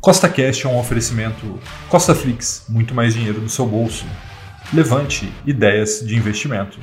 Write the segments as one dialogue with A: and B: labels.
A: Costa Cash é um oferecimento Costa Flix, muito mais dinheiro no seu bolso. Levante ideias de investimento.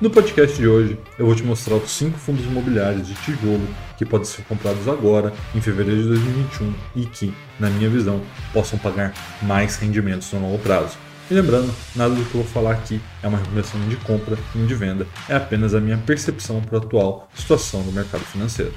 A: No podcast de hoje, eu vou te mostrar os 5 fundos imobiliários de tijolo que podem ser comprados agora, em fevereiro de 2021, e que, na minha visão, possam pagar mais rendimentos no longo prazo. E lembrando, nada do que eu vou falar aqui é uma recomendação de compra nem de venda, é apenas a minha percepção para a atual situação do mercado financeiro.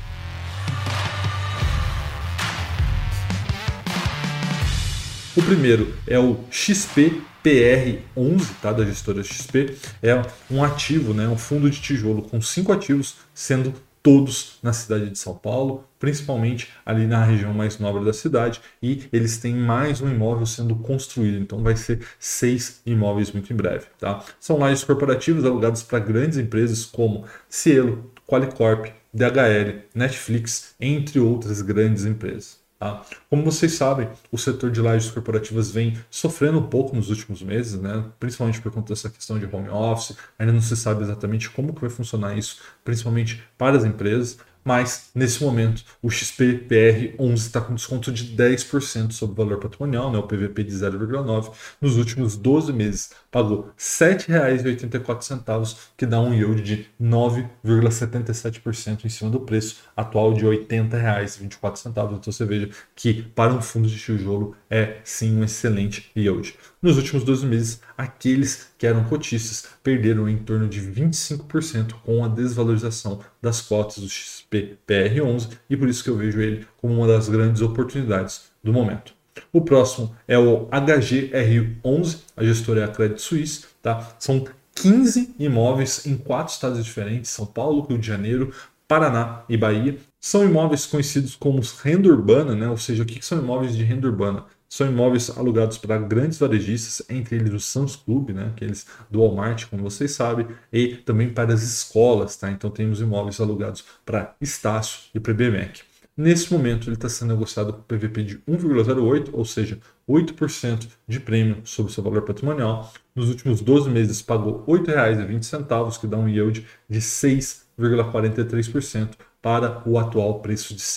A: O primeiro é o XPPR11, tá, da gestora XP. É um ativo, né, um fundo de tijolo com cinco ativos, sendo todos na cidade de São Paulo, principalmente ali na região mais nobre da cidade, e eles têm mais um imóvel sendo construído, então vai ser seis imóveis muito em breve. Tá? São lajes corporativos alugados para grandes empresas como Cielo, Qualicorp, DHL, Netflix, entre outras grandes empresas. Tá? Como vocês sabem, o setor de lajes corporativas vem sofrendo um pouco nos últimos meses, né? principalmente por conta dessa questão de home office. Ainda não se sabe exatamente como que vai funcionar isso, principalmente para as empresas mas nesse momento o XPPR11 está com desconto de 10% sobre o valor patrimonial, né, o PVP de 0,9. Nos últimos 12 meses pagou R$ 7,84, que dá um yield de 9,77% em cima do preço atual de R$ 80,24. Então você veja que para um fundo de tijolo é sim um excelente yield. Nos últimos 12 meses, aqueles que eram cotistas perderam em torno de 25% com a desvalorização das cotas do XPPR11 e por isso que eu vejo ele como uma das grandes oportunidades do momento. O próximo é o HGR11, a gestora é a Credit Suisse, tá? São 15 imóveis em quatro estados diferentes: São Paulo, Rio de Janeiro, Paraná e Bahia. São imóveis conhecidos como renda urbana, né? ou seja, o que são imóveis de renda urbana? São imóveis alugados para grandes varejistas, entre eles o Sam's Club, né, aqueles do Walmart, como vocês sabem, e também para as escolas. Tá? Então temos imóveis alugados para Estácio e para BMEC. Nesse momento ele está sendo negociado com PVP de 1,08, ou seja, 8% de prêmio sobre seu valor patrimonial. Nos últimos 12 meses pagou R$ 8,20, que dá um yield de 6,43% para o atual preço de R$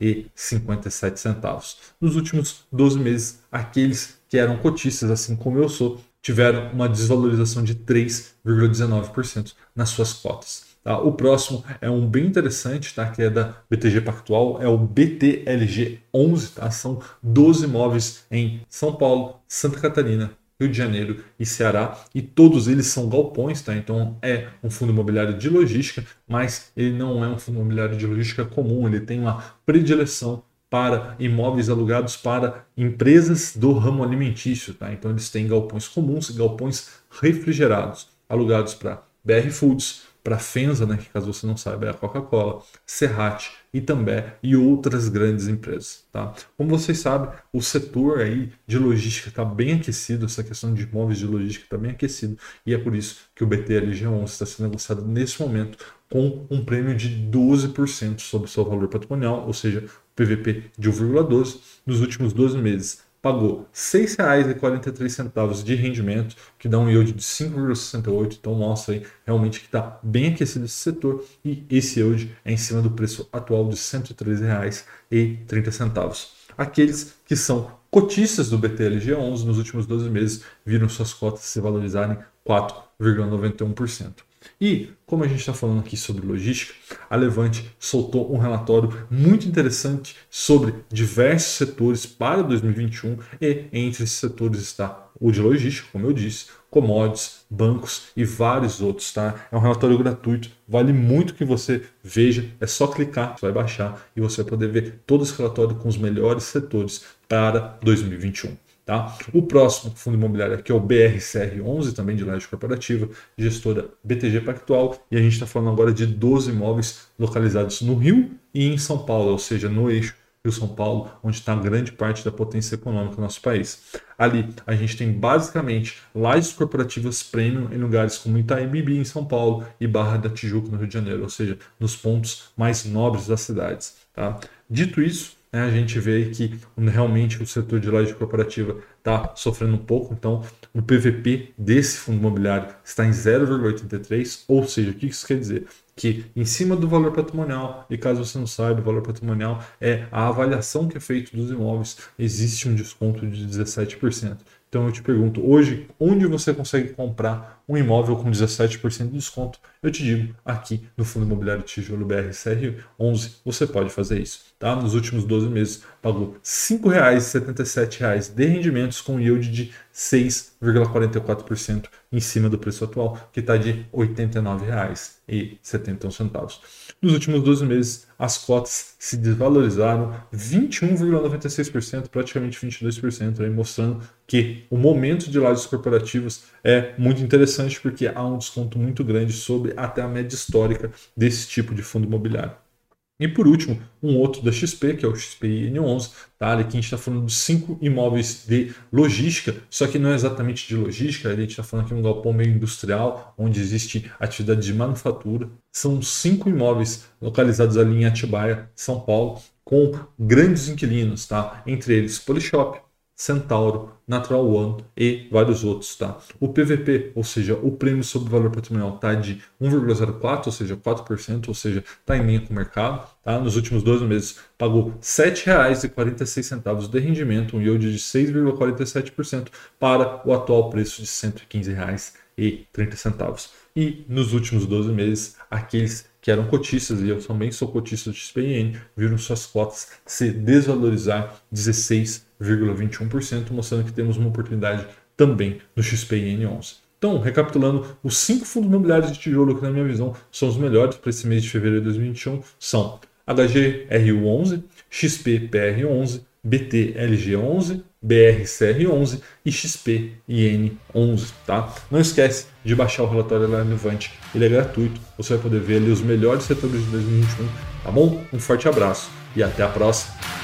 A: 127,57. Nos últimos 12 meses, aqueles que eram cotistas, assim como eu sou, tiveram uma desvalorização de 3,19% nas suas cotas. Tá? O próximo é um bem interessante, tá? que é da BTG Pactual, é o BTLG11. Tá? São 12 imóveis em São Paulo, Santa Catarina, Rio de Janeiro e Ceará, e todos eles são galpões, tá? Então é um fundo imobiliário de logística, mas ele não é um fundo imobiliário de logística comum, ele tem uma predileção para imóveis alugados para empresas do ramo alimentício, tá? Então eles têm galpões comuns galpões refrigerados, alugados para BR Foods, para Fenza, né, que caso você não saiba é a Coca-Cola, Serrat, Itambé e outras grandes empresas. Tá? Como vocês sabem, o setor aí de logística está bem aquecido, essa questão de imóveis de logística está bem aquecido e é por isso que o BTLG11 está sendo negociado nesse momento com um prêmio de 12% sobre o seu valor patrimonial, ou seja, PVP de 1,12 nos últimos 12 meses pagou R$ 6,43 de rendimento, que dá um yield de 5,68. Então mostra aí realmente que está bem aquecido esse setor e esse yield é em cima do preço atual de R$ 113,30. Aqueles que são cotistas do BTLG11 nos últimos 12 meses viram suas cotas se valorizarem 4,91%. E, como a gente está falando aqui sobre logística, a Levante soltou um relatório muito interessante sobre diversos setores para 2021 e entre esses setores está o de logística, como eu disse, commodities, bancos e vários outros, tá? É um relatório gratuito, vale muito que você veja, é só clicar, você vai baixar e você vai poder ver todo esse relatório com os melhores setores para 2021. Tá? O próximo fundo imobiliário aqui é o BRCR11, também de laje corporativa, gestora BTG Pactual, e a gente está falando agora de 12 imóveis localizados no Rio e em São Paulo, ou seja, no eixo Rio-São Paulo, onde está grande parte da potência econômica do nosso país. Ali a gente tem basicamente lajes corporativas premium em lugares como Itaim Bibi em São Paulo e Barra da Tijuca no Rio de Janeiro, ou seja, nos pontos mais nobres das cidades. Tá? Dito isso, né, a gente vê que realmente o setor de laje corporativa está sofrendo um pouco, então o PVP desse fundo imobiliário está em 0,83, ou seja, o que isso quer dizer? que em cima do valor patrimonial, e caso você não saiba, o valor patrimonial é a avaliação que é feita dos imóveis, existe um desconto de 17%. Então eu te pergunto, hoje, onde você consegue comprar um imóvel com 17% de desconto? Eu te digo, aqui no Fundo Imobiliário Tijolo BRCR11, você pode fazer isso. Tá? Nos últimos 12 meses, pagou R$ 5,77 de rendimentos com yield de 6,44% em cima do preço atual, que está de R$ 89,71. Nos últimos 12 meses, as cotas se desvalorizaram 21,96%, praticamente 22%, aí mostrando que o momento de lajes corporativos é muito interessante porque há um desconto muito grande sobre até a média histórica desse tipo de fundo imobiliário. E por último, um outro da XP, que é o XPIN11, tá? Aqui a gente está falando de cinco imóveis de logística, só que não é exatamente de logística, a gente está falando aqui um galpão meio industrial, onde existe atividade de manufatura. São cinco imóveis localizados ali em Atibaia, São Paulo, com grandes inquilinos, tá? Entre eles Polishop, Centauro, Natural One e vários outros. Tá? O PVP, ou seja, o prêmio sobre valor patrimonial, está de 1,04, ou seja, 4%, ou seja, está em linha com o mercado. Tá? Nos últimos 12 meses pagou R$ 7,46 de rendimento, um yield de 6,47% para o atual preço de R$ 115,30. E nos últimos 12 meses, aqueles que eram cotistas, e eu também sou cotista de XPN, viram suas cotas se desvalorizar 16,21%, mostrando que temos uma oportunidade também no XPN11. Então, recapitulando, os cinco fundos imobiliários de tijolo que, na minha visão, são os melhores para esse mês de fevereiro de 2021 são HGRU11, XPPR11, BTLG11, BRCR11 e XPIN11, tá? Não esquece de baixar o relatório relevante, ele é gratuito, você vai poder ver ali os melhores setores de 2021, tá bom? Um forte abraço e até a próxima.